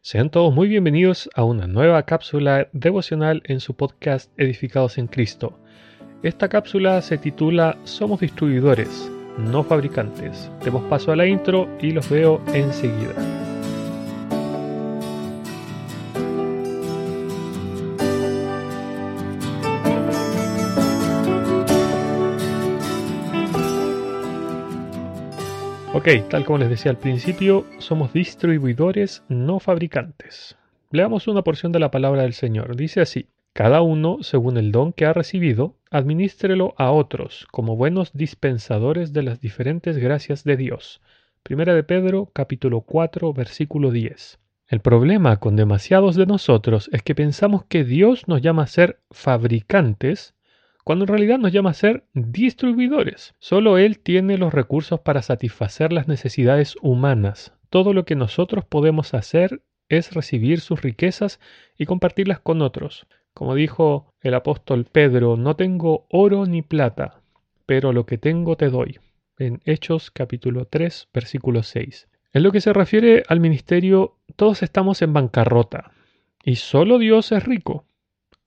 Sean todos muy bienvenidos a una nueva cápsula devocional en su podcast Edificados en Cristo. Esta cápsula se titula Somos distribuidores, no fabricantes. Demos paso a la intro y los veo enseguida. Tal como les decía al principio, somos distribuidores, no fabricantes. Leamos una porción de la palabra del Señor. Dice así, cada uno, según el don que ha recibido, administrelo a otros, como buenos dispensadores de las diferentes gracias de Dios. Primera de Pedro, capítulo 4, versículo 10. El problema con demasiados de nosotros es que pensamos que Dios nos llama a ser fabricantes cuando en realidad nos llama a ser distribuidores. Solo Él tiene los recursos para satisfacer las necesidades humanas. Todo lo que nosotros podemos hacer es recibir sus riquezas y compartirlas con otros. Como dijo el apóstol Pedro, no tengo oro ni plata, pero lo que tengo te doy. En Hechos capítulo 3, versículo 6. En lo que se refiere al ministerio, todos estamos en bancarrota y solo Dios es rico.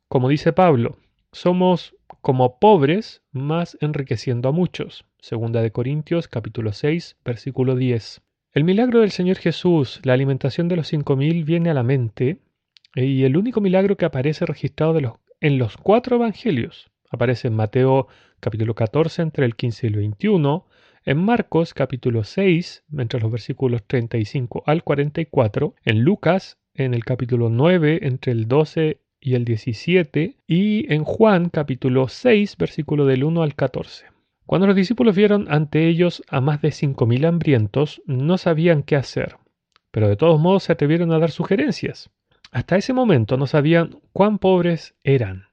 Como dice Pablo, somos como pobres, más enriqueciendo a muchos. Segunda de Corintios capítulo 6, versículo 10. El milagro del Señor Jesús, la alimentación de los cinco mil, viene a la mente, eh, y el único milagro que aparece registrado de los, en los cuatro evangelios. Aparece en Mateo capítulo 14 entre el 15 y el 21, en Marcos capítulo 6 entre los versículos 35 al 44, en Lucas en el capítulo 9 entre el 12 y el 17, y en Juan capítulo 6, versículo del 1 al 14. Cuando los discípulos vieron ante ellos a más de cinco mil hambrientos, no sabían qué hacer, pero de todos modos se atrevieron a dar sugerencias. Hasta ese momento no sabían cuán pobres eran.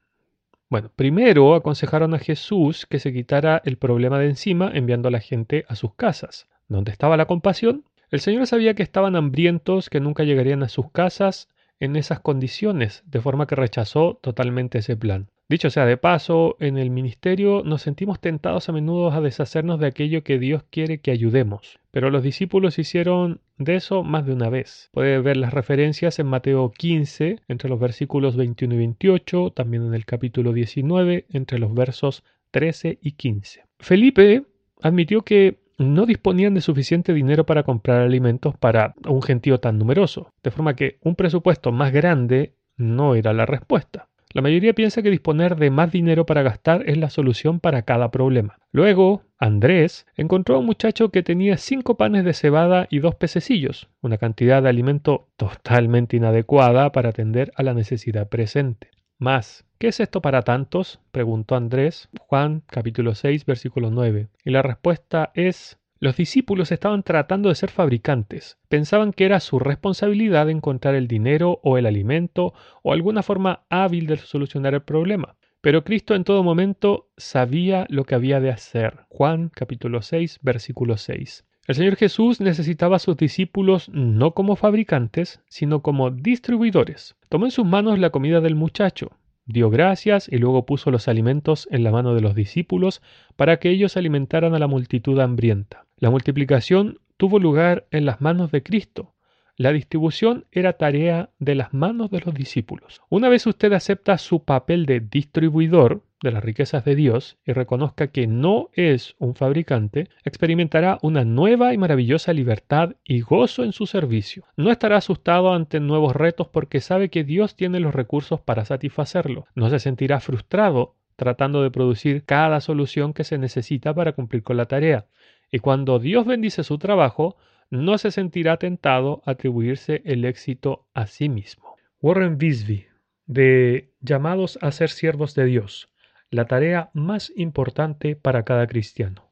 Bueno, primero aconsejaron a Jesús que se quitara el problema de encima enviando a la gente a sus casas. ¿Dónde estaba la compasión? El Señor sabía que estaban hambrientos, que nunca llegarían a sus casas, en esas condiciones, de forma que rechazó totalmente ese plan. Dicho sea de paso, en el ministerio nos sentimos tentados a menudo a deshacernos de aquello que Dios quiere que ayudemos, pero los discípulos hicieron de eso más de una vez. Puede ver las referencias en Mateo 15, entre los versículos 21 y 28, también en el capítulo 19, entre los versos 13 y 15. Felipe admitió que no disponían de suficiente dinero para comprar alimentos para un gentío tan numeroso, de forma que un presupuesto más grande no era la respuesta. La mayoría piensa que disponer de más dinero para gastar es la solución para cada problema. Luego, Andrés encontró a un muchacho que tenía cinco panes de cebada y dos pececillos, una cantidad de alimento totalmente inadecuada para atender a la necesidad presente. Más, ¿qué es esto para tantos? preguntó Andrés, Juan capítulo 6 versículo 9. Y la respuesta es, los discípulos estaban tratando de ser fabricantes, pensaban que era su responsabilidad encontrar el dinero o el alimento o alguna forma hábil de solucionar el problema. Pero Cristo en todo momento sabía lo que había de hacer. Juan capítulo 6 versículo 6. El Señor Jesús necesitaba a sus discípulos no como fabricantes, sino como distribuidores. Tomó en sus manos la comida del muchacho, dio gracias y luego puso los alimentos en la mano de los discípulos para que ellos alimentaran a la multitud hambrienta. La multiplicación tuvo lugar en las manos de Cristo. La distribución era tarea de las manos de los discípulos. Una vez usted acepta su papel de distribuidor, de las riquezas de Dios y reconozca que no es un fabricante, experimentará una nueva y maravillosa libertad y gozo en su servicio. No estará asustado ante nuevos retos porque sabe que Dios tiene los recursos para satisfacerlo. No se sentirá frustrado tratando de producir cada solución que se necesita para cumplir con la tarea. Y cuando Dios bendice su trabajo, no se sentirá tentado a atribuirse el éxito a sí mismo. Warren Bisbee, de Llamados a ser siervos de Dios la tarea más importante para cada cristiano.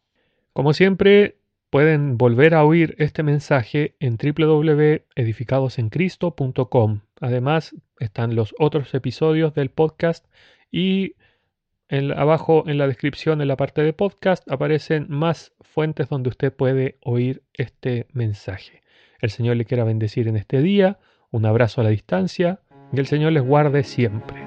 Como siempre, pueden volver a oír este mensaje en www.edificadosencristo.com. Además, están los otros episodios del podcast y abajo en la descripción, en la parte de podcast, aparecen más fuentes donde usted puede oír este mensaje. El Señor le quiera bendecir en este día, un abrazo a la distancia y el Señor les guarde siempre.